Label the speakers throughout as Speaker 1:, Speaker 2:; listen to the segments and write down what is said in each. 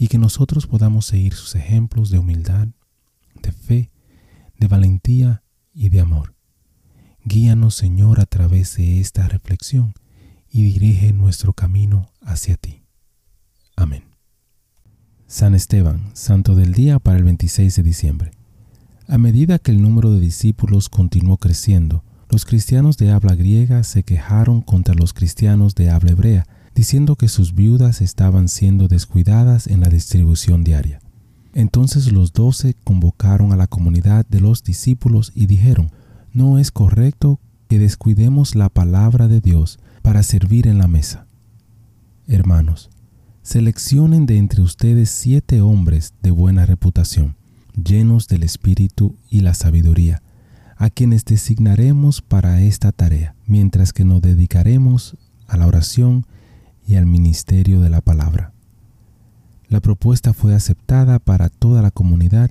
Speaker 1: y que nosotros podamos seguir sus ejemplos de humildad, de fe, de valentía y de amor. Guíanos, Señor, a través de esta reflexión y dirige nuestro camino hacia ti. Amén. San Esteban, Santo del Día para el 26 de diciembre. A medida que el número de discípulos continuó creciendo, los cristianos de habla griega se quejaron contra los cristianos de habla hebrea, diciendo que sus viudas estaban siendo descuidadas en la distribución diaria. Entonces los doce convocaron a la comunidad de los discípulos y dijeron, no es correcto que descuidemos la palabra de Dios para servir en la mesa. Hermanos, seleccionen de entre ustedes siete hombres de buena reputación, llenos del Espíritu y la sabiduría, a quienes designaremos para esta tarea, mientras que nos dedicaremos a la oración y al ministerio de la palabra. La propuesta fue aceptada para toda la comunidad,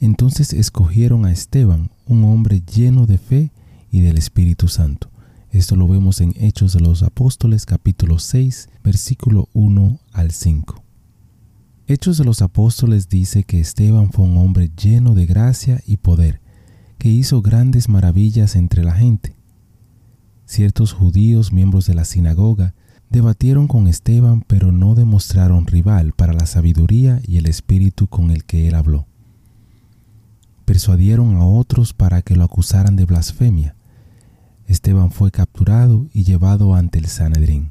Speaker 1: entonces escogieron a Esteban, un hombre lleno de fe y del Espíritu Santo esto lo vemos en Hechos de los Apóstoles capítulo 6, versículo 1 al 5. Hechos de los Apóstoles dice que Esteban fue un hombre lleno de gracia y poder, que hizo grandes maravillas entre la gente. Ciertos judíos, miembros de la sinagoga, debatieron con Esteban, pero no demostraron rival para la sabiduría y el espíritu con el que él habló. Persuadieron a otros para que lo acusaran de blasfemia, Esteban fue capturado y llevado ante el Sanedrín.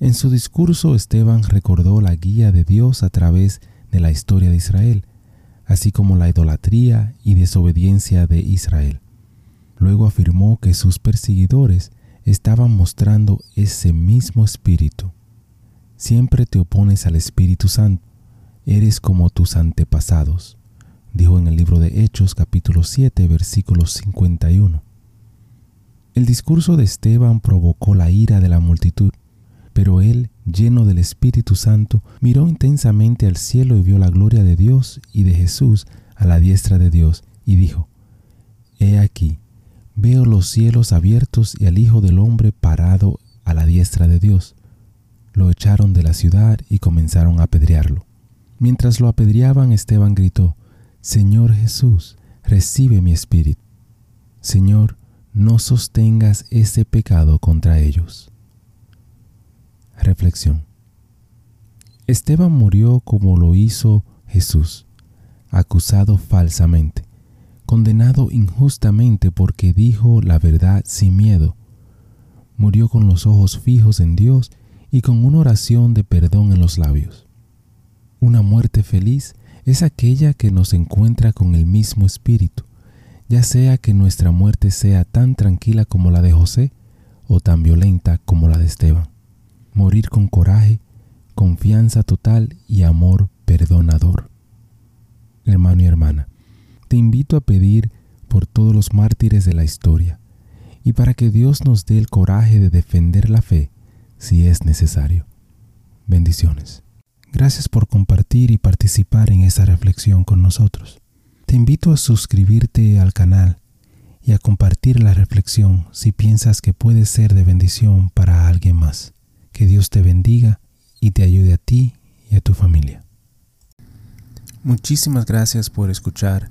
Speaker 1: En su discurso Esteban recordó la guía de Dios a través de la historia de Israel, así como la idolatría y desobediencia de Israel. Luego afirmó que sus perseguidores estaban mostrando ese mismo espíritu. Siempre te opones al Espíritu Santo, eres como tus antepasados, dijo en el libro de Hechos capítulo 7 versículo 51. El discurso de Esteban provocó la ira de la multitud, pero él, lleno del Espíritu Santo, miró intensamente al cielo y vio la gloria de Dios y de Jesús a la diestra de Dios, y dijo, He aquí, veo los cielos abiertos y al Hijo del Hombre parado a la diestra de Dios. Lo echaron de la ciudad y comenzaron a apedrearlo. Mientras lo apedreaban, Esteban gritó, Señor Jesús, recibe mi espíritu. Señor, no sostengas ese pecado contra ellos. Reflexión. Esteban murió como lo hizo Jesús, acusado falsamente, condenado injustamente porque dijo la verdad sin miedo. Murió con los ojos fijos en Dios y con una oración de perdón en los labios. Una muerte feliz es aquella que nos encuentra con el mismo Espíritu, ya sea que nuestra muerte sea tan tranquila como la de José o tan violenta como la de Esteban. Morir con coraje, confianza total y amor perdonador. Hermano y hermana, te invito a pedir por todos los mártires de la historia y para que Dios nos dé el coraje de defender la fe si es necesario. Bendiciones. Gracias por compartir y participar en esta reflexión con nosotros. Te invito a suscribirte al canal y a compartir la reflexión si piensas que puede ser de bendición para alguien más. Que Dios te bendiga y te ayude a ti y a tu familia. Muchísimas gracias por escuchar